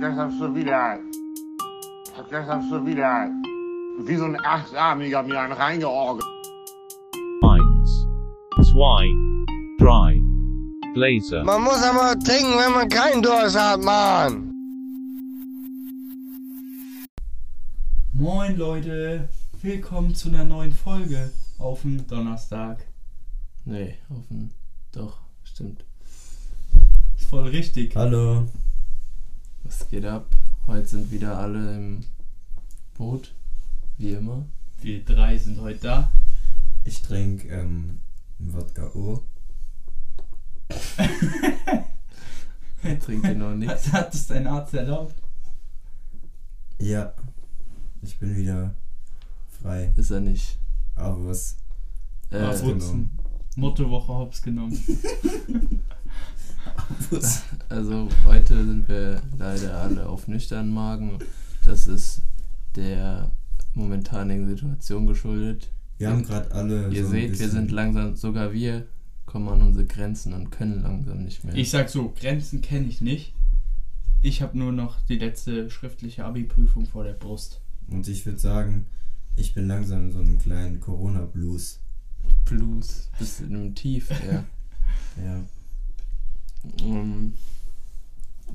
Gestern du wieder. Gestern hast du wieder. Wie so ein Achtarmiger mir einen reingeorgelt. Eins, zwei, drei. Blazer. Man muss aber trinken, wenn man keinen Durst hat, Mann. Moin Leute, willkommen zu einer neuen Folge auf dem Donnerstag. Nee, offen. Doch, stimmt. Ist voll richtig. Hallo. Was geht ab? Heute sind wieder alle im Boot. Wie immer. Wir drei sind heute da. Ich trinke ähm, Wodka O. Trinkt ihr noch nichts? Hat es dein Arzt erlaubt? Ja. Ich bin wieder frei. Ist er nicht. Aber was? Äh. Mottowoche hops genommen. also heute sind wir leider alle auf nüchternen Magen. Das ist der momentanen Situation geschuldet. Wir haben gerade alle. Ihr so ein seht, wir sind langsam, sogar wir kommen an unsere Grenzen und können langsam nicht mehr. Ich sag so, Grenzen kenne ich nicht. Ich habe nur noch die letzte schriftliche Abi-Prüfung vor der Brust. Und ich würde sagen, ich bin langsam in so einem kleinen Corona-Blues. Blues, bist in einem Tief, ja. Ja. Ähm,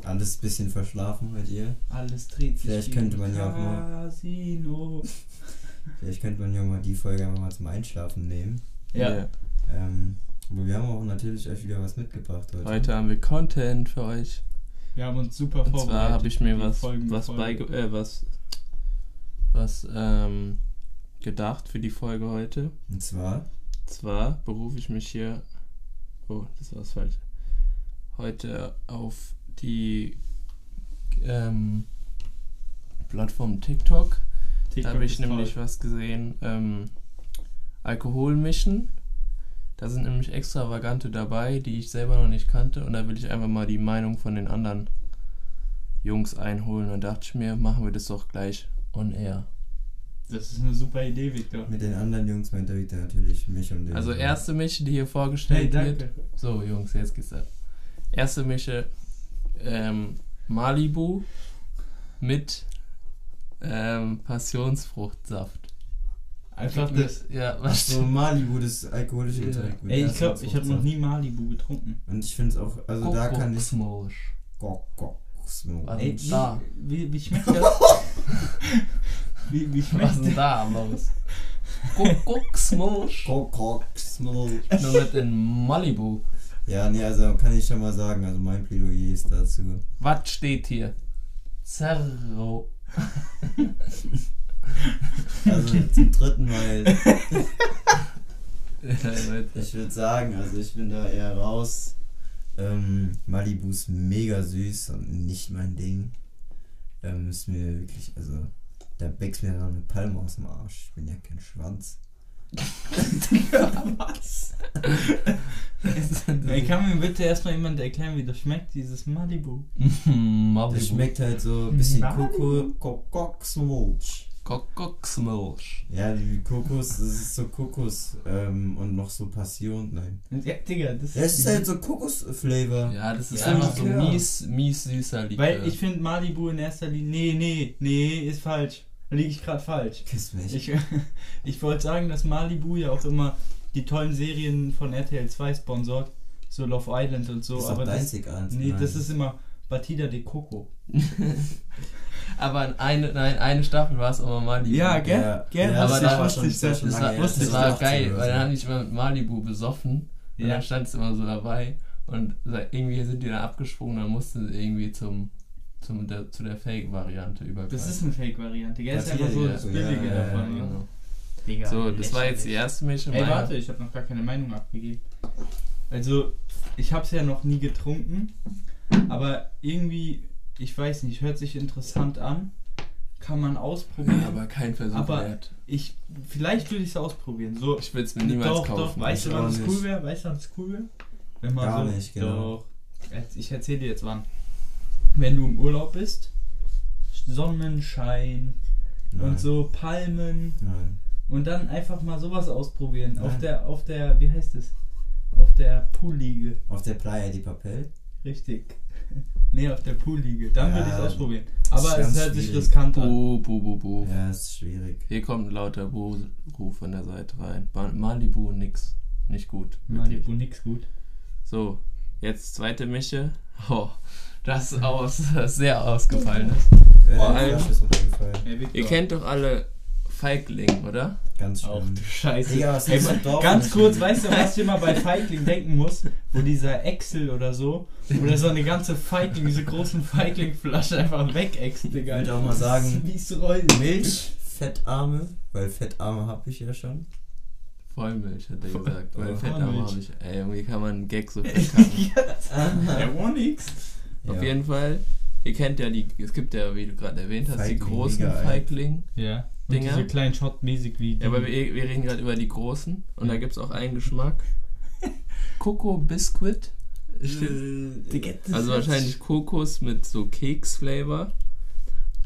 Alles ein bisschen verschlafen bei dir. Alles dreht sich Vielleicht wie könnte man ja auch mal- Casino. Vielleicht könnte man ja mal die Folge einfach mal zum Einschlafen nehmen. Ja. Ähm, aber wir haben auch natürlich euch wieder was mitgebracht heute. Heute haben wir Content für euch. Wir haben uns super Und vorbereitet. zwar habe ich mir was, Folgen- was Folge. beige äh, was, was ähm, gedacht für die Folge heute. Und zwar, Zwar berufe ich mich hier, oh, das war das falsch, heute auf die ähm, Plattform TikTok. Da TikTok habe ich nämlich toll. was gesehen. Ähm, Alkohol mischen. Da sind nämlich extravagante dabei, die ich selber noch nicht kannte. Und da will ich einfach mal die Meinung von den anderen Jungs einholen. Und dachte ich mir, machen wir das doch gleich on air. Das ist eine super Idee, Victor. mit den anderen Jungs meint er wieder natürlich mich und den. Also erste Mische, die hier Hey, vorgestellt wird. danke. So, Jungs, jetzt geht's ab. Erste Mische ähm, Malibu mit ähm, Passionsfruchtsaft. Einfach das. Ja, was so, Malibu, das alkoholische Ja. Getränk. mit Ey, ich glaube, ich habe noch nie Malibu getrunken. Und ich finde es auch, also da kann ich. Was Ey, denn wie, da? wie, wie schmeckt das? wie, wie Was schmeckt denn das? da los? Gok, gok, smoke. Nur mit in Malibu. Ja, nee, also kann ich schon mal sagen, also mein Plädoyer ist dazu. Was steht hier? Zerro. Also zum dritten Mal, ich würde sagen, also ich bin da eher raus. Ähm, Malibu ist mega süß und nicht mein Ding. Ähm, ist mir wirklich, also da wächst mir noch eine Palme aus dem Arsch. Ich bin ja kein Schwanz. Was? Ey, kann mir bitte erstmal jemand erklären, wie das schmeckt, dieses Malibu? Malibu. Das schmeckt halt so ein bisschen Kokosmilch. Kokosmilch. Ja, die Kokos, das ist so Kokos ähm, und noch so Passion, nein. Ja, Digga, das Ja, es ist halt so Kokos-Flavor. Ja, das ist Ja, einfach so mies, mies süßer Likör. Weil ich finde Malibu in erster Linie. Nee, nee, nee, ist falsch. Da liege ich gerade falsch. Kiss mich. Ich, ich wollte sagen, dass Malibu ja auch immer die tollen Serien von RTL 2 sponsort. So Love Island und so. ist aber das, nee, Nein. das ist immer Batida de Coco. Aber in eine, nein, eine Staffel war es aber Malibu. Ja, gell? Ja, Gell? ja, aber da war wusste schon- das das schon Das war, das ich, war das geil, weil dann habe ich immer mit Malibu besoffen und Ja. dann stand es immer so dabei und irgendwie sind die dann abgesprungen, dann mussten sie irgendwie zum, zum der, zu der Fake-Variante übergreifen. Das ist eine Fake-Variante, gell? Das ist einfach so das Billige ja, davon. ja, ne? genau. Digga, So, das war jetzt die erste Mische. Ey, warte, ich habe noch gar keine Meinung abgegeben. Also, ich habe es ja noch nie getrunken, aber irgendwie, ich weiß nicht, hört sich interessant an. Kann man ausprobieren. Aber kein Versuch Aber- wert. ich, vielleicht würde ich es ausprobieren. So, Ich würde es mir niemals doch, kaufen. doch, weißt du, wann es cool wäre? Weißt du, wann es cool wäre? Wenn man Gar so, nicht, genau. Doch. Ich erzähle dir jetzt wann. Wenn du im Urlaub bist, Sonnenschein Nein. und so Palmen Nein. und dann einfach mal sowas ausprobieren. Auf Nein. der, auf der, wie heißt es? Auf der Poolliege. Auf der Playa de Papel. Richtig. Nee, auf der Poolliege. Dann Ja, würde ich es ausprobieren. Aber es hört sich riskant an. Bu, bu, bu, bu. Ja, ist schwierig. Hier kommt ein lauter Bu-Ruf von der Seite rein. Malibu, nix. Nicht gut. wirklich. Malibu nix gut. So, jetzt zweite Mische. Oh, das ist aus, sehr ausgefallen. Äh, Vor allem- ist Victor. Ihr kennt doch alle Feigling, oder? Ganz Auch schlimm. du Scheiße. Digga, was Ey, ist Dorf? ganz kurz, weißt du, was ich immer bei Feigling denken muss? Wo dieser Excel oder so, oder so eine ganze Feigling, diese großen Feigling-Flasche einfach wegäxt, Digga. Ich würd auch mal sagen, ist. Milch, Fettarme, weil Fettarme habe ich ja schon. Vollmilch, hat er gesagt. Weil Fettarme Vollmilch. habe ich. Ey, irgendwie kann man einen Gag so verkacken. Der war nix. Auf Ja. jeden Fall, ihr kennt ja die, es gibt ja, wie du gerade erwähnt hast, die Feigling, großen mega, ey. Feigling. Ja. Und Dinger. diese kleinen Shot-mäßig wie die. Ja, aber wir, wir reden gerade über die großen und da Ja. gibt es auch einen Geschmack. Coco Biscuit. Äh, Also wahrscheinlich Kokos mit so Keks-Flavor.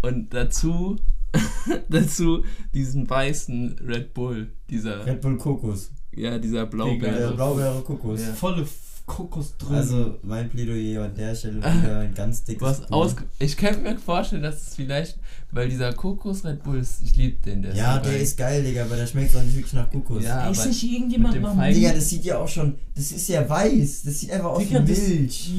Und dazu, dazu diesen weißen Red Bull. Dieser, Red Bull Kokos. ja, dieser Der Blaubeere. Blaubeere Kokos. Ja. Volle F- Kokosdrüsen. Also mein Plädoyer an der Stelle wieder ein ganz dickes aus, ich könnte mir vorstellen, dass es vielleicht, weil dieser Kokos Red Bull ist, ich liebe den, der Ja, der ist geil, Digga, aber der schmeckt auch nicht wirklich nach Kokos. Ja, ist aber nicht irgendjemand dem mal Digga, das sieht ja auch schon, das ist ja weiß, das sieht einfach aus wie Milch.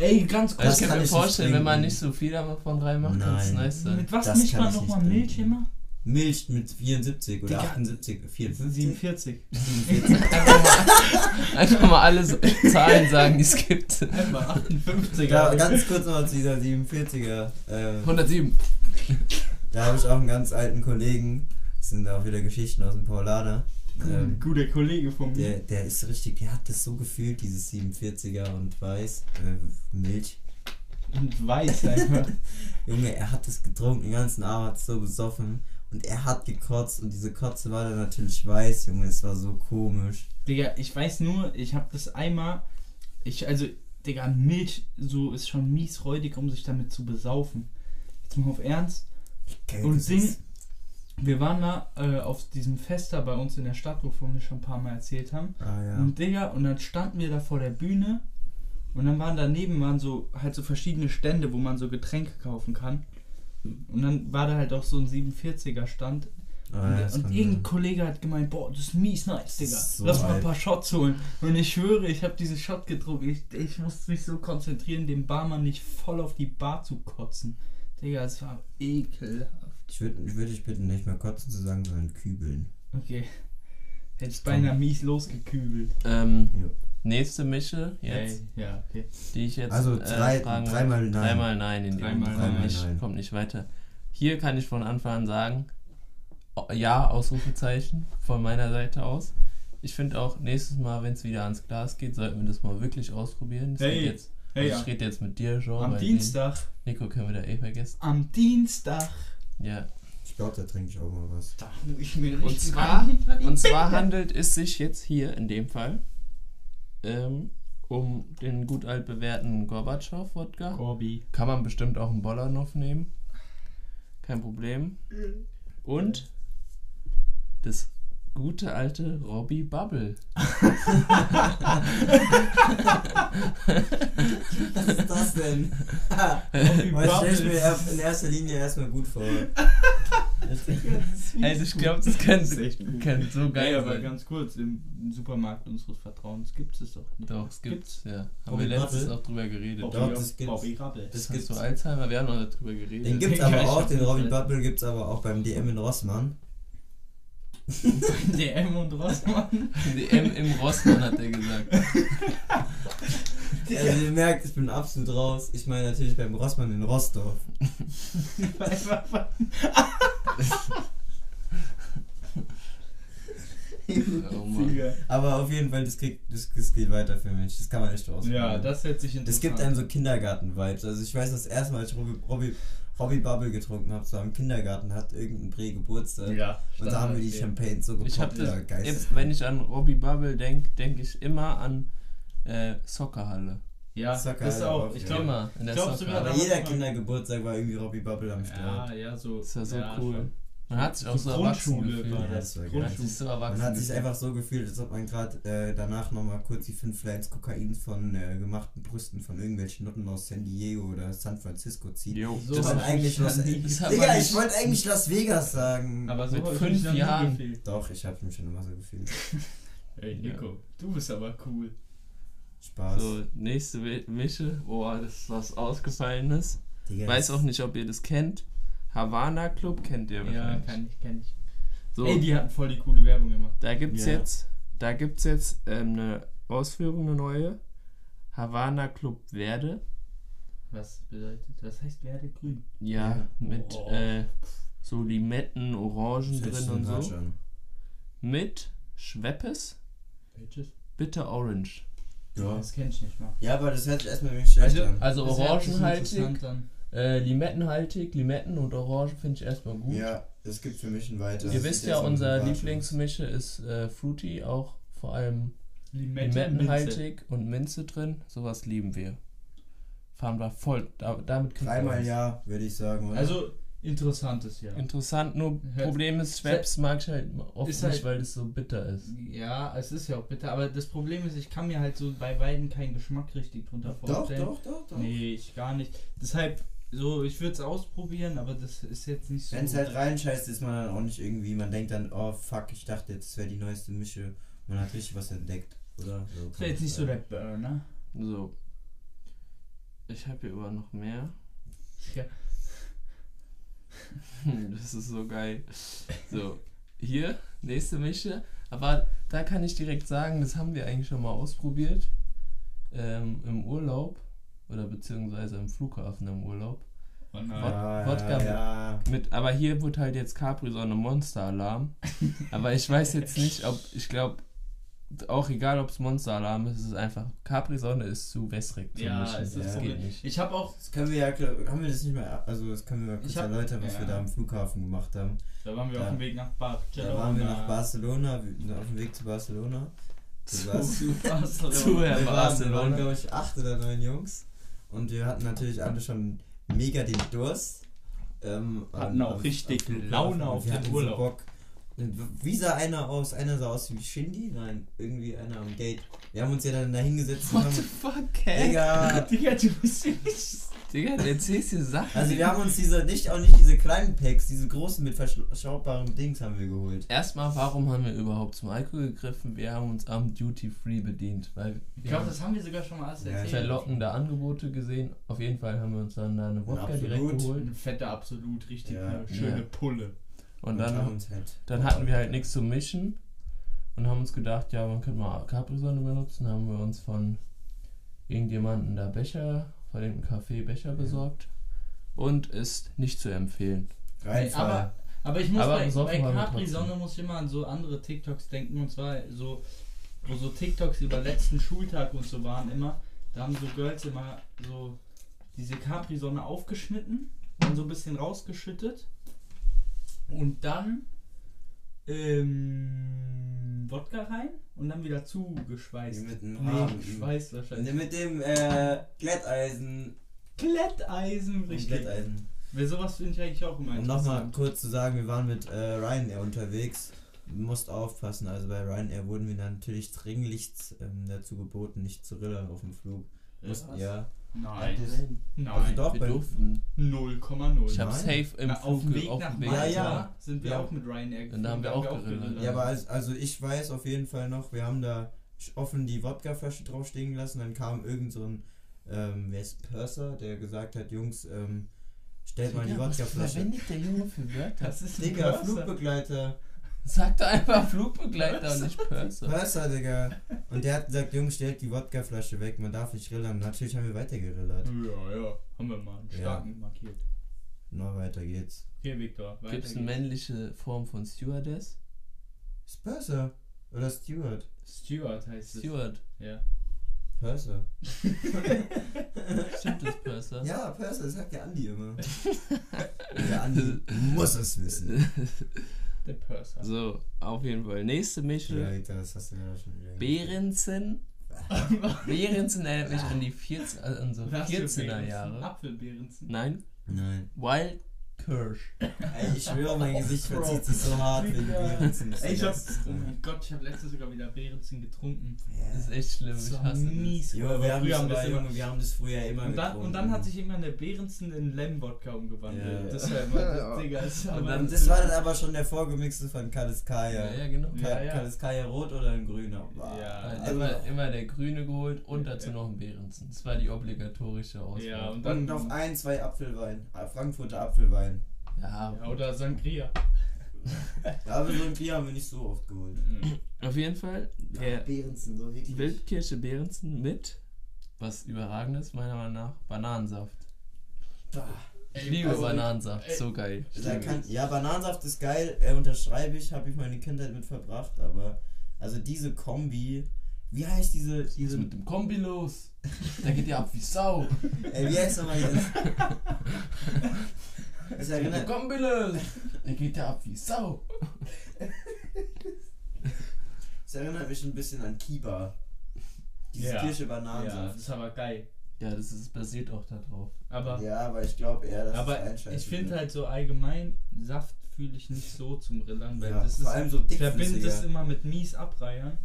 Ey, ganz Also Das ich kann mir vorstellen, wenn man nicht so viel davon reinmacht, kann es nice sein. Mit was mischt man nochmal Milch immer? Milch mit 74 oder Digga. 78, 54. 47. Einfach mal, einfach mal alle Zahlen sagen, die es gibt. Einfach 58. Ja, ganz kurz noch zu dieser 47er. Äh, 107. da habe ich auch einen ganz alten Kollegen, das sind auch wieder Geschichten aus dem Paulaner. Ähm, Guter Kollege von mir. der, der ist richtig, der hat das so gefühlt, dieses 47er und weiß, äh, Milch. Und weiß einfach. Junge, er hat es getrunken, den ganzen Abend so besoffen und er hat gekotzt und diese Kotze war dann natürlich weiß, Junge, es war so komisch. Digga, ich weiß nur, ich habe das einmal. Ich, also, Digga, Milch so ist schon mies räudig, um sich damit zu besaufen. Jetzt mal auf Ernst. Geil, Und Ding, wir waren da äh, auf diesem Fest da bei uns in der Stadt, wovon wir schon ein paar Mal erzählt haben. Ah ja. Und Digga, und dann standen wir da vor der Bühne und dann waren daneben waren so halt so verschiedene Stände, wo man so Getränke kaufen kann. Und dann war da halt auch so ein 47er Stand. Ah, ja, und kann irgendein sein. Kollege hat gemeint, boah, das ist mies nice, Digga. So Lass mal ein paar Shots holen. Und ich schwöre, ich habe diesen Shot getrunken. Ich, ich musste mich so konzentrieren, dem Barmann nicht voll auf die Bar zu kotzen. Digga, es war ekelhaft. Ich würde ich würd dich bitten, nicht mehr kotzen zu sagen, sondern kübeln. Okay. Hättest beinahe mies losgekübelt. Ähm, Jo. Nächste Mische, jetzt, Ey, ja, okay. die ich jetzt Also drei- äh, fragen dreimal nein. Dreimal nein in die Dreimal Runde. kommt, nein. nicht, Nein. kommt nicht weiter. Hier kann ich von Anfang an sagen, ja, Ausrufezeichen von meiner Seite aus. Ich finde auch, nächstes Mal, wenn es wieder ans Glas geht, sollten wir das mal wirklich ausprobieren. Das Hey, geht jetzt, Hey, also ich rede jetzt mit dir, Jean. am Dienstag. den Nico können wir da eh vergessen. Am Dienstag. Ja. Ich glaube, da trinke ich auch mal was. Da muss ich mir Und zwar, und zwar handelt es sich jetzt hier in dem Fall ähm, um den gut altbewährten Gorbatschow-Wodka. Corby. Kann man bestimmt auch einen Bollanov nehmen. Kein Problem. Und das gute alte Robbie Bubble. Was ist das denn? Robbie Was stelle ich Bubble. mir in erster Linie erstmal gut vor. Also ich glaube, das könnte, so geil Geil, aber sein. ganz kurz, im Supermarkt unseres Vertrauens gibt es doch nicht. Doch, es gibt's, ja. Haben Robbie wir letztens Bubble? auch drüber geredet. Bobby, Doch, das gibt's. Bobby Rabbel. Das Hast gibt's. du Alzheimer? Wir haben noch darüber geredet. Den gibt's Ja, aber auch, den halt. Bubble gibt's aber auch beim DM in Rossmann. DM und Rossmann. DM im Rossmann hat er gesagt. Also ihr merkt, ich bin absolut raus. Ich meine natürlich beim Rossmann in Rossdorf. Oh. Aber auf jeden Fall, das, kriegt, das, das geht weiter für mich. Das kann man echt ausprobieren. Ja, das hört sich interessant Das gibt einem so Kindergarten-Vibes. Also ich weiß, das erste Mal, als ich Robbie, Robbie, Robbie Bubble getrunken habe, so am Kindergarten, hat irgendein Prä Geburtstag. Ja, Und da haben wir die Champagne so gepoppt. Ich habe ja, das, geil. jetzt, wenn ich an Robbie Bubble denke, denke ich immer an äh, Soccerhalle. Ja, Soccer das halt auch. Ich ja. glaube, immer in der glaub sogar, Aber jeder Kindergeburtstag war irgendwie Robbie Bubble am ja, Start. ja, so. Das ja so ja, cool. schon. Man hat sich auch so, erwachsen Grundschule gefühlt. war Ja, das. war geil. Man hat Grundschule. sich so Man hat sich einfach so gefühlt, als ob man gerade äh, danach nochmal kurz die fünf Lines Kokain von äh, gemachten Brüsten von irgendwelchen Nutten aus San Diego oder San Francisco zieht. Jo, So das ich eigentlich Los Digga, ich wollte eigentlich Las Vegas sagen. Aber so Mit fünf Jahren. Doch, ich habe mich schon immer so gefühlt. Ey, Nico, du bist aber cool. Spaß. So, nächste Mi- Mische. Boah, das ist was Ausgefallenes. Digga, Weiß auch nicht, ob ihr das kennt. Havana Club kennt ihr Ja, wahrscheinlich. kann ich, kenn ich. So, Ey, die hatten voll die coole Werbung gemacht. da gibt's Ja. jetzt, da gibt's jetzt ähm, eine Ausführung, eine neue. Havana Club Verde. Was bedeutet, was heißt Werde grün? Ja, Ja. mit Oh. äh, so Limetten, Orangen drin und so. Mit Schweppes, Welches? Bitter Orange. Ja. Das kenn ich nicht mal. ja, aber das hört sich erstmal wirklich schlecht Also- an. Also orangenhaltig, äh, limettenhaltig, Limetten und Orangen finde ich erstmal gut. Ja, das gibt für mich ein weiter. Ihr wisst ja, unser. Lieblingsmische ist äh, Fruity, auch vor allem Limette, Minze. limettenhaltig und Minze drin. Sowas lieben wir. Fahren wir voll. Da, damit Dreimal ja, würde ich sagen. Oder? Also, interessantes Jahr. Interessant, nur Hört- Problem ist, Schweppes mag ich halt oft Ist nicht, halt- weil es so bitter ist. Ja, es ist ja auch bitter, aber das Problem ist, ich kann mir halt so bei beiden keinen Geschmack richtig drunter doch, vorstellen. doch, doch, doch. Nee, ich gar nicht. Deshalb, so, ich würde es ausprobieren, aber das ist jetzt nicht so. Wenn es halt reinscheißt, ist man dann auch nicht irgendwie, man denkt dann, oh fuck, ich dachte jetzt, das wäre die neueste Mische. Man hat richtig was entdeckt, oder? So das wäre jetzt nicht so der. Burner. So. Ich habe hier aber noch mehr. Ja. Das ist so geil. So, hier, nächste Mische. Aber da kann ich direkt sagen, das haben wir eigentlich schon mal ausprobiert. Ähm, Im Urlaub. Oder beziehungsweise im Flughafen im Urlaub. Oh nein. Ja, Wodka- ja, ja. Mit, aber hier wird halt jetzt Capri-Sonne Monster-Alarm. aber ich weiß jetzt nicht, ob, ich glaube, auch egal ob es Monster-Alarm ist, es ist einfach, Capri-Sonne ist zu wässrig Ja, ist das Ja. geht nicht. Ich habe auch, Das können wir ja, haben wir das nicht mehr, also das können wir mal kurz erläutern, was ja. wir da am Flughafen gemacht haben. da waren wir Ja. auf dem Weg nach Barcelona. Da waren wir nach Barcelona, auf dem Weg zu Barcelona. Zu Zu Barcelona. Zu, ja. wir waren, wir Barcelona. waren glaube ich, acht oder neun Jungs. Und wir hatten natürlich alle schon mega den Durst. Ähm, Hatten auch am- richtig am. Laune auf den Urlaub. So Bock. Wie sah einer aus? Einer sah aus wie Shindy? Nein, irgendwie einer am Gate. Wir haben uns ja dann da hingesetzt und What the haben. fuck, hä? Digga! Digga, du bist nicht. Digga, du erzählst dir Sachen. Also wir haben uns diese, nicht auch nicht diese kleinen Packs, diese großen mit verschraubbaren Dings haben wir geholt. Erstmal, warum haben wir überhaupt zum Alkohol gegriffen? Wir haben uns am Duty Free bedient, weil Ich wir glaube, das haben wir sogar schon mal erzählt. verlockende Angebote gesehen. Auf jeden Fall haben wir uns dann da eine Wodka Absolut. direkt geholt. Ein fetter Absolut, richtig Ja. eine schöne Ja. Pulle. Und haben dann, halt dann hatten wir halt nichts zum Mischen und haben uns gedacht, ja, man könnte mal Capri-Sonne benutzen. Haben wir uns von irgendjemanden da Becher, von dem Café Becher besorgt. Und ist nicht zu empfehlen. Reinfall. Aber, aber ich muss Aber bei, bei waren wir Capri trotzdem. Sonne muss ich immer an so andere TikToks denken und zwar so, wo so TikToks über letzten Schultag und so waren immer. Da haben so Girls immer so diese Capri Sonne aufgeschnitten und so ein bisschen rausgeschüttet und dann ähm, Wodka rein und dann wieder zugeschweißt. mit dem Nee, geschweißt wahrscheinlich. mit dem äh, Glätteisen. Glätteisen, Und richtig. Glätteisen. Weil sowas finde ich eigentlich auch immer Um nochmal kurz zu sagen, wir waren mit äh, Ryanair unterwegs. Du musst aufpassen, also bei Ryanair wurden wir natürlich dringlichst ähm, dazu geboten, nicht zu rillern auf dem Flug. Mussten, ja. Nein. Also Nein. doch, Wir bei, durften. 0,0. Ich habe safe im Na, auf dem Flug Weg auf nach. Malta Ja, ja. sind wir Ja. auch mit Ryanair geflogen. Und da haben wir auch gerillert. gerillert. ja, aber als, also ich weiß auf jeden Fall noch, wir haben da offen die Wodkaflasche drauf stehen gelassen, dann kam irgend so ein, ähm, wer ist Purser, der gesagt hat, Jungs, ähm, stellt mal die Digga, was Wodkaflasche. verwendet der Junge für Wörter? das ist Digga, Purser. Flugbegleiter. Sag doch einfach Flugbegleiter und nicht Purser. Purser, Digga. Und der hat gesagt, Jungs, stellt die Wodkaflasche weg, man darf nicht rillern. Natürlich haben wir weiter gerillert. Ja, ja. Haben wir mal einen Ja. starken markiert. Na, weiter geht's. Hier, Victor. weiter Gibt es eine männliche Form von Stewardess? Ist Purser. Oder Stewart. Stuart heißt es. Steward. Ja. Purser. Stimmt das Purser? Ja, Purser, das sagt der Andi immer. der Andi muss es wissen. Der Purser. So, auf jeden Fall. Nächste Ja, Mische. Alter, das hast du ja schon wieder. Behrensen. Behrensen erinnert mich an die 14, also an so Was für 14er Behrensen? Jahre. Apfelbeerenzen. Nein, Nein. Wild Kirsch. Ey, ich schwöre, mein Gesicht verzieht sich so hart wegen Beerenzen. Ey, ich hab, oh mein Gott, ich habe letztens sogar wieder Beerenzen getrunken. Das ist Ja. echt schlimm. Das Ich hasse mies. Aber wir haben, haben das immer wir haben das früher immer und dann, und dann hat sich irgendwann der Beerenzen in Lemwodka umgewandelt. Ja. Das war immer, das, Digga, das Und dann- Und das war dann aber schon der vorgemixte von Kaliskaya. Ja, ja, genau. Ja, Ka ja. Kaliskaya rot oder ein grüner? Ja. Halt Also- immer, immer der Grüne geholt und dazu Ja. noch ein Behrensen. Das war die obligatorische Auswahl. Ja, und Und dann noch ein, zwei Apfelwein. Ah, Frankfurter Apfelwein. Ja, Ja, oder Sangria. Ja, aber Bier haben wir nicht so oft geholt. auf jeden Fall der Beerenzen, so wirklich. Wildkirsche Behrensen mit, was überragend ist, meiner Meinung nach, Bananensaft. Ich liebe also, Bananensaft, ey, so geil. Da kann, ja, Bananensaft ist geil, äh, unterschreibe ich, habe ich meine Kindheit mit verbracht, aber also diese Kombi, wie heißt diese, Was ist diese, mit dem Kombi los? Der geht ja ab wie Sau. ey, wie heißt nochmal dieses? Dem erinnert, Kombi los. Der geht ja ab wie Sau. das erinnert mich ein bisschen an Kiba. Diese Ja. Kirsche Ja, das ist aber geil. Ja, das ist basiert auch darauf. Aber, Ja, aber ich glaube eher, dass aber es einschaltet. ich finde halt so allgemein, Saft fühle ich nicht so zum Rillern, weil ja, das vor ist, allem so ich verbinde das dickflüssiger. immer mit mies abreiern.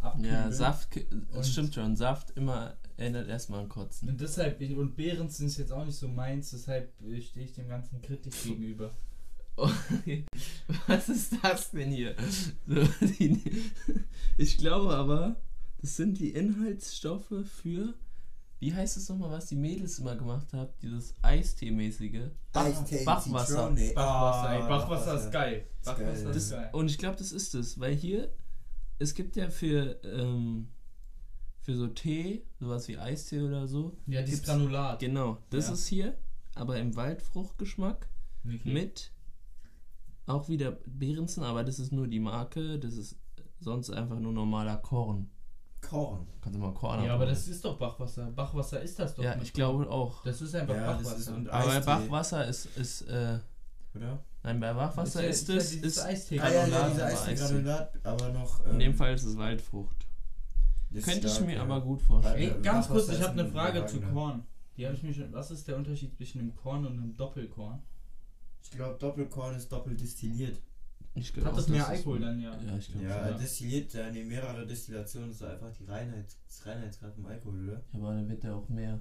Abkühlen. Ja, Saft, das stimmt schon. Saft immer erinnert erstmal an Kotzen. Und deshalb, und Beerenzen ist jetzt auch nicht so meins, deshalb äh, stehe ich dem Ganzen kritisch gegenüber. Was ist das denn hier? So, die, ich glaube aber, das sind die Inhaltsstoffe für. Wie heißt es nochmal, was die Mädels immer gemacht haben? Dieses Eistee-mäßige. Eistee, Bachwasser. Bachwasser, Ah, Bachwasser ist geil. Bachwasser ist geil. Und ich glaube, das ist es, weil hier, es gibt ja für, ähm, für so Tee, sowas wie Eistee oder so. Ja, dieses Granulat. Genau, das Ja. ist hier, aber im Waldfruchtgeschmack Okay. mit auch wieder Behrensen, aber das ist nur die Marke, das ist sonst einfach nur normaler Korn. Korn. Kannst du mal Korn Ja, aber das ist doch Bachwasser. Bachwasser ist das doch. Ja, ich glaube auch. Das ist einfach Ja, Bachwasser. ist und Aber Bachwasser ist, ist äh, Oder? nein, bei Bachwasser ja- ist es, ist. Ah ja, Granulat, aber noch. ähm, in dem Fall ist es Waldfrucht. Könnte ich mir ja. aber gut vorstellen. Ey, Ja, ganz kurz, ich habe eine ein Frage zu. Korn. Die habe ich mir schon. Was ist der Unterschied zwischen einem Korn und einem Doppelkorn? Ich glaube, Doppelkorn ist doppelt destilliert. Ich glaub Hat auch, das mehr ist- Alkohol dann, ja? Ja, ich glaube Ja, ja. destilliert, ja, nee, mehrere Destillationen ist einfach die Reinheit, das Reinheitsgrad vom Alkohol, oder? Ja, aber dann wird der auch mehr.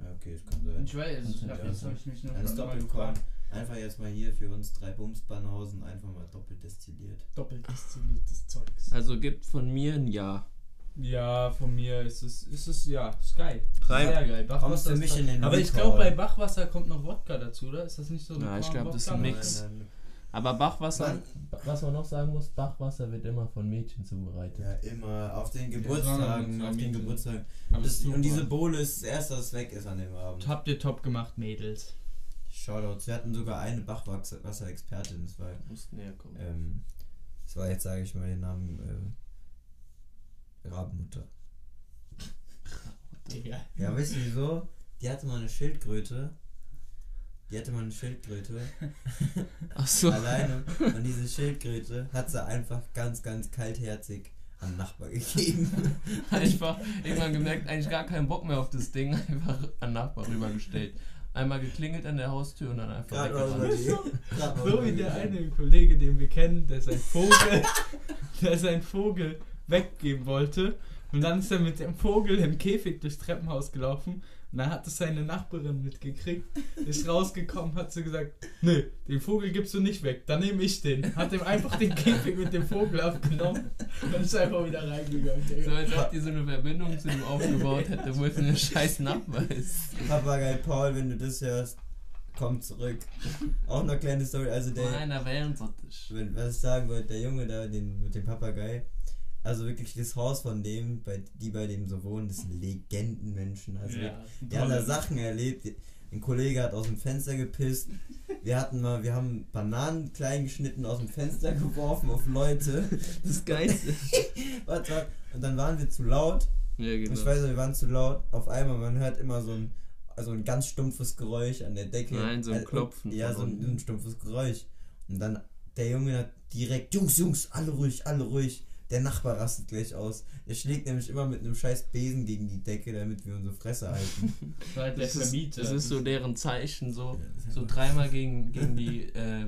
Ja, okay, das kann sein. Ich weiß, ich hab, jetzt habe ich mich nur Dann ist schon mal Doppelkorn. Einfach jetzt mal hier für uns drei Bumsbanausen einfach mal doppelt destilliert. Doppelt destilliertes Zeugs. Also gibt von mir ein Ja. Ja, von mir ist es, ist es, ja, ist geil. Drei- Sehr geil. Kommst Bachwasser du ist in den Aber ich glaube, bei Bachwasser kommt noch Wodka dazu, oder? Ist das nicht so Ja, ich Korn- glaub, das ist Wodka? ein Mix. Nein, nein, Aber Bachwasser, was man noch sagen muss, Bachwasser wird immer von Mädchen zubereitet. Ja, immer. Auf den Geburtstagen, ja, auf den. Geburtstagen. Aber Das, und diese Bohle ist das erste, was weg ist an dem Abend. Habt ihr top gemacht, Mädels. Shoutouts. Wir hatten sogar eine Bachwasser-Expertin. Das war, Muss näher kommen. ähm, das war jetzt, sage ich mal, den Namen äh, Rabenmutter. Digga. Ja, weißt du wieso? Die hatte mal eine Schildkröte. Die hatte mal eine Schildkröte. Ach so. alleine. Und diese Schildkröte hat sie einfach ganz, ganz kaltherzig an den Nachbar gegeben. Einfach irgendwann gemerkt, eigentlich gar keinen Bock mehr auf das Ding, einfach an Nachbar rübergestellt. Einmal geklingelt an der Haustür und dann einfach über weggerannt. So über wie der eine Kollege, den wir kennen, der sein Vogel, der sein Vogel weggeben wollte. Und dann ist er mit dem Vogel im Käfig durchs Treppenhaus gelaufen. Und dann hat es seine Nachbarin mitgekriegt, ist rausgekommen, hat sie gesagt, nö, den Vogel gibst du nicht weg, dann nehme ich den. Hat ihm einfach den Käfig mit dem Vogel abgenommen und ist einfach wieder reingegangen. So als ob die so eine Verbindung zu ihm aufgebaut hätte, wo es eine scheiß Nachbar ist. Papagei Paul, wenn du das hörst, komm zurück. Auch noch kleine Story. Also der, Meiner Wellensortisch. wenn, was ich sagen wollte, der Junge da den, mit dem Papagei, also wirklich das Haus von dem, bei, die bei dem so wohnen, das sind Legendenmenschen. Also Ja, Wir haben da. Sachen erlebt. Ein Kollege hat aus dem Fenster gepisst. Wir hatten mal, wir haben Bananen klein geschnitten aus dem Fenster geworfen auf Leute. Das Geilste. Warte, warte. Und dann waren wir zu laut. Ja, genau. Ich weiß nicht, wir waren zu laut. Auf einmal, man hört immer so ein, also ein ganz stumpfes Geräusch an der Decke. Nein, so ein Äh, Klopfen Ja, so ein, unten. ein stumpfes Geräusch. Und dann der Junge hat direkt, Jungs, Jungs, alle ruhig, alle ruhig. Der Nachbar rastet gleich aus. Er schlägt nämlich immer mit einem scheiß Besen gegen die Decke, damit wir unsere Fresse halten. Das war halt der Das ist, Vermieter. das ist so deren Zeichen, so, Ja, so dreimal gegen, gegen die äh,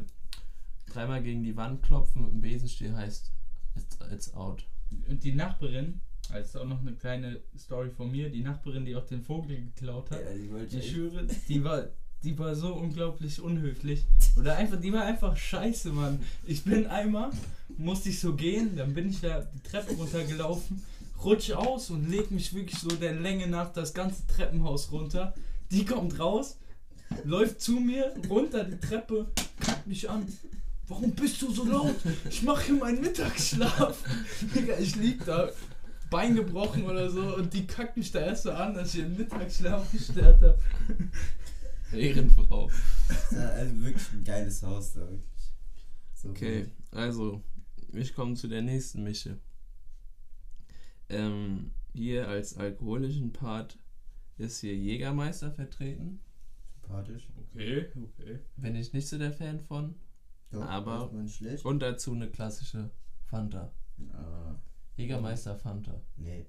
dreimal gegen die Wand klopfen mit dem Besenstiel heißt it's, it's out. Und die Nachbarin, das ist auch noch eine kleine Story von mir, die Nachbarin, die auch den Vogel geklaut hat, Ja, die echt- schwöre, die war, die war so unglaublich unhöflich. Oder einfach, die war einfach scheiße, Mann. Ich bin einmal, musste ich so gehen, dann bin ich da die Treppe runtergelaufen, rutsch aus und leg mich wirklich so der Länge nach das ganze Treppenhaus runter. Die kommt raus, läuft zu mir, runter die Treppe, guckt mich an. Warum bist du so laut? Ich mache hier meinen Mittagsschlaf. Digga, ich lieg da, Bein gebrochen oder so und die kackt mich da erst so an, dass ich den Mittagsschlaf gestört habe. Ehrenfrau. Ja, also wirklich ein geiles Haus da, wirklich. So Okay, gut. also, ich komme zu der nächsten Mische. Ähm, hier als alkoholischen Part ist hier Jägermeister vertreten. Sympathisch. Okay, okay. Bin ich nicht so der Fan von. Doch, Aber- ist mal nicht schlecht. Und dazu eine klassische Fanta. Ah, Jägermeister Fanta. nee.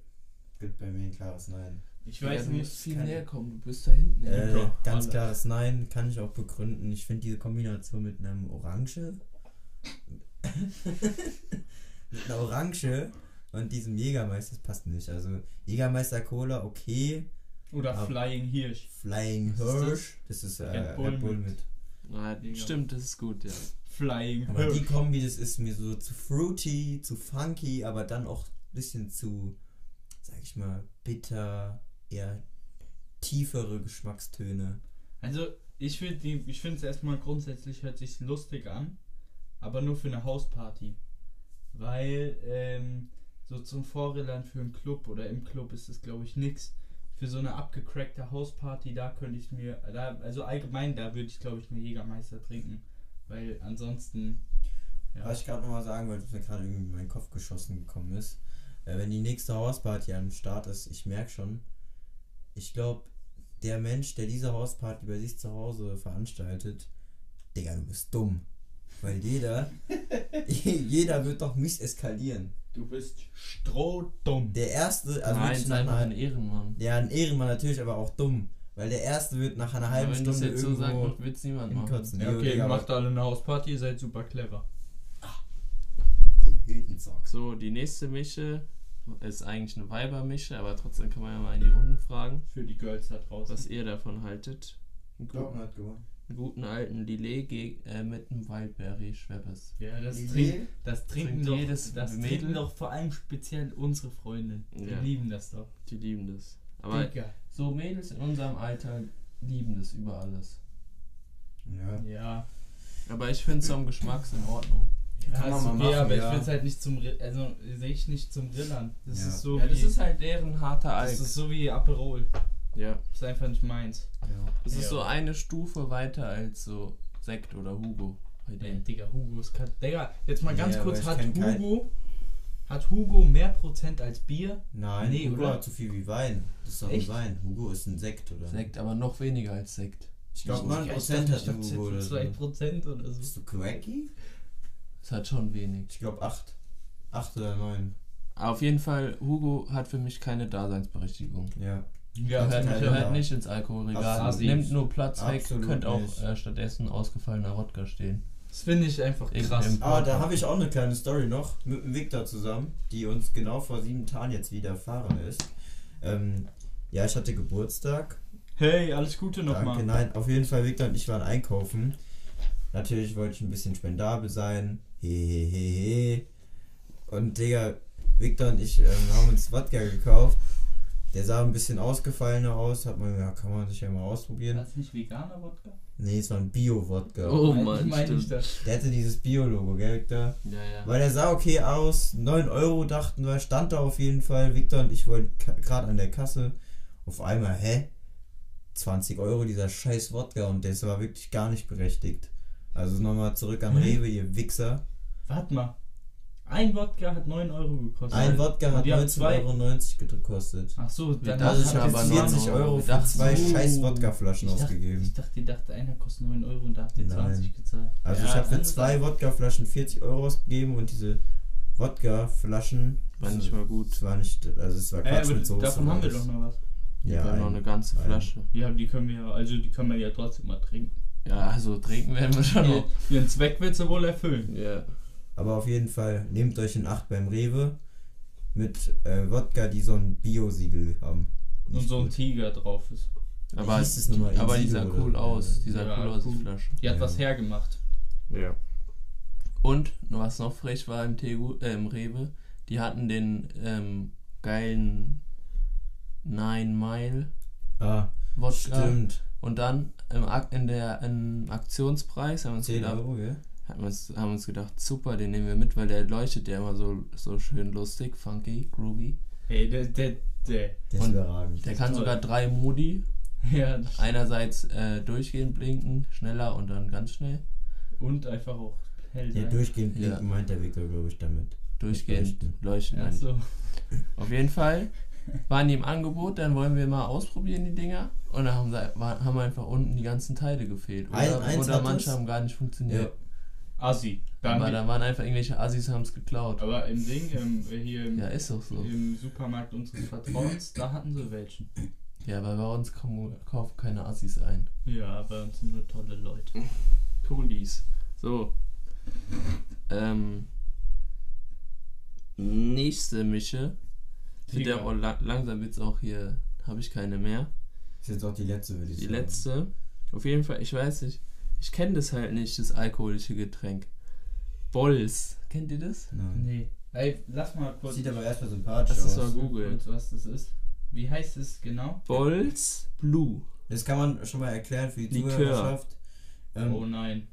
Gibt bei mir ein klares Nein. Ich Ja, weiß du musst nicht. viel näher kommen, du bist da hinten. Äh, Ja, ganz klares Nein, kann ich auch begründen. Ich finde diese Kombination mit einem Orange. mit einer Orange und diesem Jägermeister, das passt nicht. Also Jägermeister Cola, okay. Oder Flying Hirsch. Flying das? Hirsch, das ist äh, Red Bull Red Bull mit- mit. Stimmt, das ist gut, ja. Flying Aber die Hirsch. Kombi, das ist mir so zu fruity, zu funky, aber dann auch ein bisschen zu, sag ich mal, bitter, eher tiefere Geschmackstöne. Also, ich finde ich finde es erstmal grundsätzlich hört sich lustig an, aber nur für eine Hausparty. Weil, ähm, so zum Vorrillern für einen Club oder im Club ist es, glaube ich, nix. Für so eine abgecrackte Hausparty, da könnte ich mir, da, also allgemein, da würde ich, glaube ich, einen Jägermeister trinken. Weil ansonsten, ja. Was ich gerade nochmal sagen wollte, was mir gerade irgendwie in meinen Kopf geschossen gekommen ist. Äh, wenn die nächste Hausparty am Start ist, ich merke schon, ich glaube, der Mensch, der diese Hausparty bei sich zu Hause veranstaltet, Digga, du bist dumm. Weil jeder, jeder wird doch mies eskalieren. Du bist strohdumm. Der erste, also Nein, nach einfach einer, ein Ehrenmann. ja, ein Ehrenmann natürlich, aber auch dumm. Weil der erste wird nach einer halben wenn du es Stunde jetzt so sagst, irgendwo wird es niemand machen. Ja, okay, Digga, macht alle eine Hausparty, ihr seid super clever. den Hütensock. So, die nächste Mische ist eigentlich eine Weibermische, aber trotzdem kann man ja mal in die Runde fragen, Für die Girls da draußen. was ihr davon haltet. Einen guten, hat gewonnen. einen guten alten Lillet äh, mit einem Wildberry Schweppes. Ja, das, trink, das trinken trinkt doch, jedes das Mädel. trinken doch vor allem speziell unsere Freundinnen. Die Ja. lieben das doch. Die lieben das. Aber Digga. so Mädels in unserem Alter lieben das über alles. Ja. Ja. Aber ich finde zum Geschmack in Ordnung. Ja, Kann man ist mal okay, machen, aber ich ja. finde es halt nicht zum also sehe ich nicht zum Rillern. Das Ja. ist so Ja, das wie ist halt deren harter das Alk. ist so wie Aperol. Ja. Das ist einfach nicht meins. ja. Das ist so eine Stufe weiter als so Sekt oder Hugo bei Nee, denen. Digga, Hugo ist kat- Digga, jetzt mal ganz Nee, kurz, ich hat kein- Hugo hat Hugo mehr Prozent als Bier? Nein, Nee, Hugo oder? hat so viel wie Wein. Das ist doch Echt? ein Wein. Hugo ist ein Sekt, oder? Sekt, aber noch weniger als Sekt. Ich glaube, Ich 9% dachte, hat ich Hugo oder so. 2% oder so. Bist du cracky? Das hat schon wenig. Ich glaube 8. 8 oder 9. Auf jeden Fall, Hugo hat für mich keine Daseinsberechtigung. Ja. Ja, gehört, ja, gehört ja. nicht ins Alkoholregal. Absolut. Nimmt nur Platz weg, Absolut könnte auch nicht. äh, stattdessen ausgefallener Wodka stehen. das finde ich einfach Im- krass. im- Aber da habe ich auch eine kleine Story noch mit dem Victor zusammen, die uns genau vor sieben Tagen jetzt widerfahren ist. Ähm, ja, ich hatte Geburtstag. Hey, alles Gute Danke, nochmal. nein, auf jeden Fall, Victor und ich waren einkaufen. Natürlich wollte ich ein bisschen spendabel sein. Hehehehe. Und Digga, Victor und ich ähm, haben uns Wodka gekauft. Der sah ein bisschen ausgefallener aus. Hat man, ja, kann man sich ja mal ausprobieren. Das nicht veganer Wodka? Nee, es war ein Bio-Wodka. Oh Mann, meine ich das. Der hatte dieses Bio-Logo, gell, Victor? Ja, ja. Weil der sah okay aus. 9 Euro dachten wir, stand da auf jeden Fall. Victor und ich wollten gerade an der Kasse. Auf einmal, hä? 20 Euro dieser scheiß Wodka und das war wirklich gar nicht berechtigt. Also nochmal zurück an Hm? Rewe, ihr Wichser. Warte mal. Ein Wodka hat 9 Euro gekostet. Ein Wodka hat die haben zwei- 19,90 Euro gekostet. Ach so, dann dachten Also ich habe aber jetzt 40 nur- Euro für dachten zwei so. scheiß Wodkaflaschen ich dachte, ausgegeben. ich dachte, ihr dachte, einer kostet 9 Euro und da habt ihr Nein. 20 gezahlt. Also Ja, ich habe für zwei Wodkaflaschen 40 Euro ausgegeben und diese Wodka-Flaschen. War nicht mal gut. War nicht, also es war Äh, Quatsch aber mit Soße. davon haben wir doch noch was. Wir Ja, haben noch ein- eine ganze ein- Flasche. Ja, die können wir ja, also die können wir ja trotzdem mal trinken. Ja, also trinken werden wir schon noch. Ihren Zweck wird sie wohl erfüllen. Ja. Aber auf jeden Fall, nehmt euch in Acht beim Rewe mit äh, Wodka, die so ein Bio-Siegel haben. Und Nicht so ein gut. Tiger drauf ist. Aber, hieß es nochmal? aber die sah cool aus. Die sah Ja, cool aus, die Flasche. Die hat Ja. was hergemacht. Ja. Und was noch frech war im, Tegu, äh, im Rewe, die hatten den ähm, geilen Nine Mile Ah, Wodka. stimmt. Und dann im, Ak in der im Aktionspreis haben wir uns 10 gedacht, Euro, ja? Haben wir uns, haben uns gedacht, super, den nehmen wir mit, weil der leuchtet ja immer so, so schön lustig, funky, groovy. Hey, der, der, der. Der ist Und überragend. Der kann toll. sogar drei Modi. Ja, Einerseits äh, durchgehend blinken, schneller und dann ganz schnell. und einfach auch hell Ja, sein. durchgehend Ja. blinken meint der Wickler, glaube ich, damit. Durchgehend Leuchten. leuchten. Ja, so. Auf jeden Fall waren die im Angebot, dann wollen wir mal ausprobieren, die Dinger. Und dann haben, sie, war, haben einfach unten die ganzen Teile gefehlt. Oder, Ein- oder manche haben gar nicht funktioniert. Assi. Dann Aber die- da waren einfach irgendwelche Assis, haben es geklaut. aber im Ding, im, hier im, Ja, ist doch so. im Supermarkt unseres Vertrauens, da hatten sie welchen. Ja, aber bei uns kommen, kaufen keine Assis ein. Ja, bei uns sind nur tolle Leute. Coolies. So. Ähm. Nächste Mische. Wird ja Tiger. auch la langsam wird's auch hier. Habe ich keine mehr. Ist jetzt auch die letzte, würde ich Die sagen. letzte. Auf jeden Fall, ich weiß nicht. Ich kenne das halt nicht, das alkoholische Getränk. Bolls. Kennt ihr das? Nein. Nee. Ey, lass mal kurz. Sieht aber erstmal sympathisch Das ist aus. mal Google. kurz, was das ist. Wie heißt es genau? Bolls Blue. Das kann man schon mal erklären für die Likör. Zuhörerschaft. Ähm, oh nein.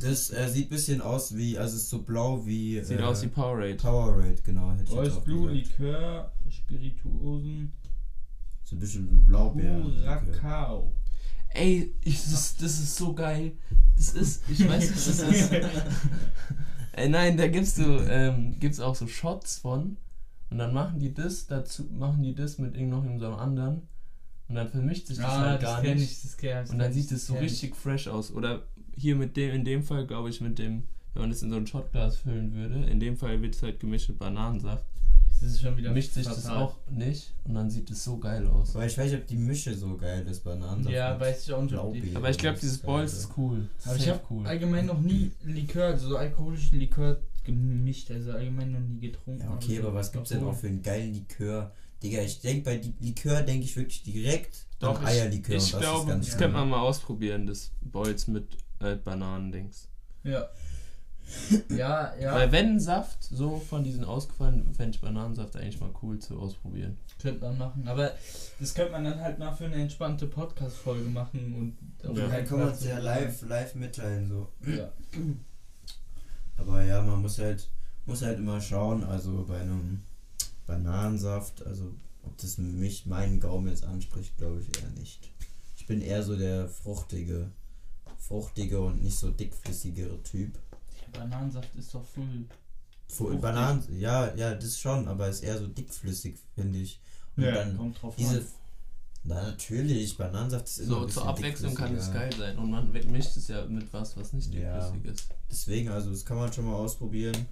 Das äh, sieht ein bisschen aus wie, also es ist so blau wie Sieht äh, aus wie Powerade. Powerade, genau. Hätte Boys auch Blue gesagt. Likör, Spirituosen, So ein bisschen Blaubeer. Curacao. Ey, ich, das, das ist so geil. Das ist, ich weiß nicht, was das ist. Ey, nein, da gibt's so, ähm, gibt's auch so Shots von. Und dann machen die das dazu, machen die das mit irgend noch in so einem anderen. Und dann vermischt sich das Ah, halt das gar kenn nicht. ich, das kenn ich. Und dann sieht es so kenn ich. richtig fresh aus. Oder hier mit dem, in dem Fall, glaube ich, mit dem, wenn man das in so ein Shotglas füllen würde, in dem Fall wird es halt gemischt mit Bananensaft. Das ist schon wieder Mischt sich das auch nicht und dann sieht es so geil aus. Weil ich weiß nicht, ob die Mische so geil ist, Bananensaft. Ja, weiß ich auch nicht. ob die- Blaubeer. Aber ich glaube, Das dieses Balls ist cool. Das Aber ist ich habe cool. allgemein noch nie Likör, also so alkoholischen Likör gemischt, also allgemein noch nie getrunken. Ja, okay, so aber was gibt's denn auch für einen geilen Likör? Digga, ich denke bei Likör denke ich wirklich direkt Doch, an ich, Eierlikör. ich das glaube, ist ganz das schlimm. könnte man mal ausprobieren, das Balls mit äh, Bananendings. Ja. Ja, ja. Weil wenn Saft so von diesen ausgefallen, fände ich Bananensaft eigentlich mal cool zu ausprobieren. Könnte man machen, aber das könnte man dann halt mal für eine entspannte Podcast-Folge machen und Ja. Dann kann man es ja live, live mitteilen, so. Ja. Aber ja, man muss halt, muss halt immer schauen, also bei einem Bananensaft, also ob das mich, meinen Gaumen jetzt anspricht, glaube ich eher nicht. Ich bin eher so der fruchtige, fruchtige und nicht so dickflüssigere Typ. Ja, Bananensaft ist doch voll. Fu- Fruchtig. Bananen, ja, ja, das schon, aber ist eher so dickflüssig, finde ich. Und dann kommt drauf diese, an. na natürlich, Bananensaft ist immer ein So zur Abwechslung kann es geil sein und man mischt es ja mit was, was nicht Ja. dickflüssig ist. Deswegen, also das kann man schon mal ausprobieren.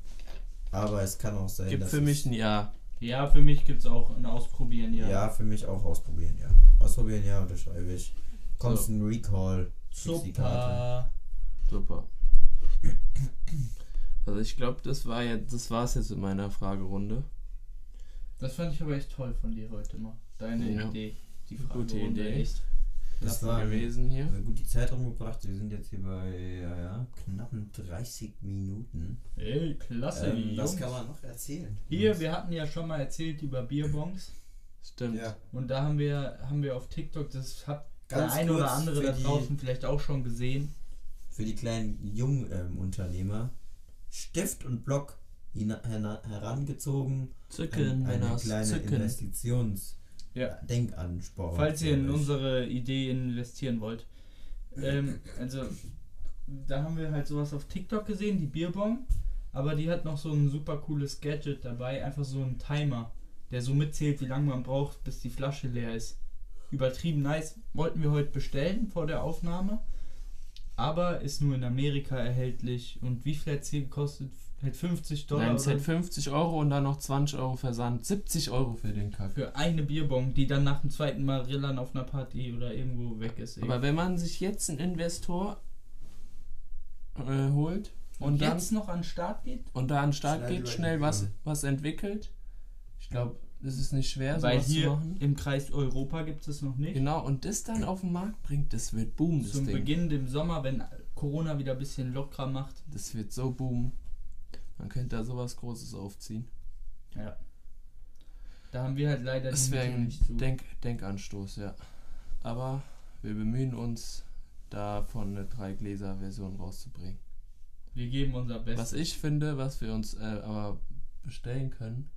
Aber es kann auch sein, Gibt dass für es- mich ein Ja. Ja, für mich gibt es auch ein Ausprobieren, ja. Ja. für mich auch ausprobieren, ja. Ausprobieren, ja, unterschreibe ich. Constant Recall. kriegst die Karte. Super. Super. Also ich glaube, das war jetzt, das war's jetzt in meiner Fragerunde. Das fand ich aber echt toll von dir heute mal. Deine Ja. Idee. Die Gute Idee. Echt. Das war gewesen hier. Also gut die Zeit rumgebracht. Wir sind jetzt hier bei ja, ja, knappen 30 Minuten. Ey, klasse, Ähm, was kann man noch erzählen? Hier, wir hatten ja schon mal erzählt über Bierbongs. Stimmt. Ja, Und da haben wir, haben wir auf TikTok, das hat Ganz der ein oder andere da draußen vielleicht auch schon gesehen. Für die kleinen jungen ähm, Unternehmer. Stift und Block herangezogen. Zücken, Ein, eine Männers, kleine Zücken. Investitions Ja. Denkansporn. Falls ihr in unsere Idee investieren wollt. Ähm, also, da haben wir halt sowas auf TikTok gesehen, die Bierbong. Aber die hat noch so ein super cooles Gadget dabei, einfach so ein Timer, der so mitzählt, wie lange man braucht, bis die Flasche leer ist. Übertrieben nice. Wollten wir heute bestellen vor der Aufnahme. Aber ist nur in Amerika erhältlich. Und wie viel hat es hier gekostet? Halt 50 Dollar Nein, es hat 50 Euro und dann noch 20 Euro Versand. 70 Euro für den Kack. für eine Bierbong, die dann nach dem zweiten Mal rillern auf einer Party oder irgendwo weg ist. Aber wenn man sich jetzt einen Investor äh, holt und, und dann jetzt noch an den Start geht, und da an den Start Schnell geht, schnell was, was entwickelt, ich glaube, es ist nicht schwer, weil sowas zu hier machen. im Kreis Europa gibt es noch nicht. Genau, und das dann auf den Markt bringt, das wird boom, das Zum Ding. Beginn im Sommer, wenn Corona wieder ein bisschen lockerer macht. Das wird so boom. Man könnte da sowas Großes aufziehen. Ja. Da haben wir halt leider Das die ein nicht zu. Denk Denkanstoß, ja. Aber wir bemühen uns, davon eine Drei-Gläser-Version rauszubringen. Wir geben unser Bestes. Was ich finde, was wir uns äh, aber bestellen können,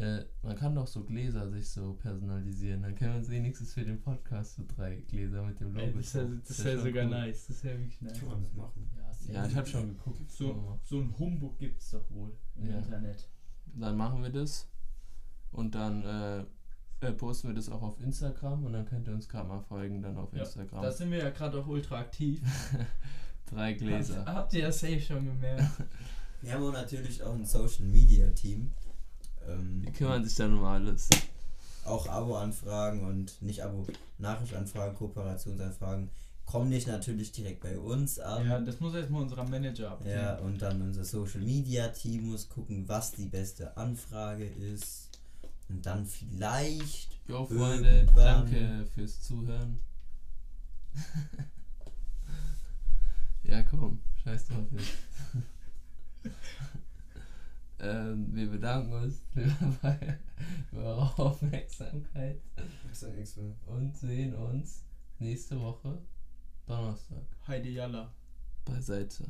äh, man kann doch so Gläser sich so personalisieren. Dann können wir uns wenigstens für den Podcast so drei Gläser mit dem Logo. Ey, das wäre das wär sogar cool. nice. Das wäre wirklich nice. Kann man das machen? Ja. Ja, ich habe schon geguckt. So, so ein Humbug gibt es doch wohl im Ja. Internet. Dann machen wir das und dann äh, äh, posten wir das auch auf Instagram und dann könnt ihr uns gerade mal folgen dann auf Ja, Instagram. Da sind wir ja gerade auch ultra aktiv. Drei Gläser. Habt ihr ja safe schon gemerkt. Wir haben auch natürlich auch ein Social Media Team. Ähm, Die kümmern sich dann um alles. auch Abo-Anfragen und nicht Abo, Nachrichtanfragen, Kooperationsanfragen kommen nicht natürlich direkt bei uns an. ja, das muss erstmal unser Manager abklären. Ja, und dann unser Social Media Team muss gucken, was die beste Anfrage ist. Und dann vielleicht. Jo, Freunde, danke fürs Zuhören. ja, komm, scheiß drauf jetzt. ähm, wir bedanken uns für, für eure Aufmerksamkeit und sehen uns nächste Woche Donnerstag Heidi Jalla. beiseite.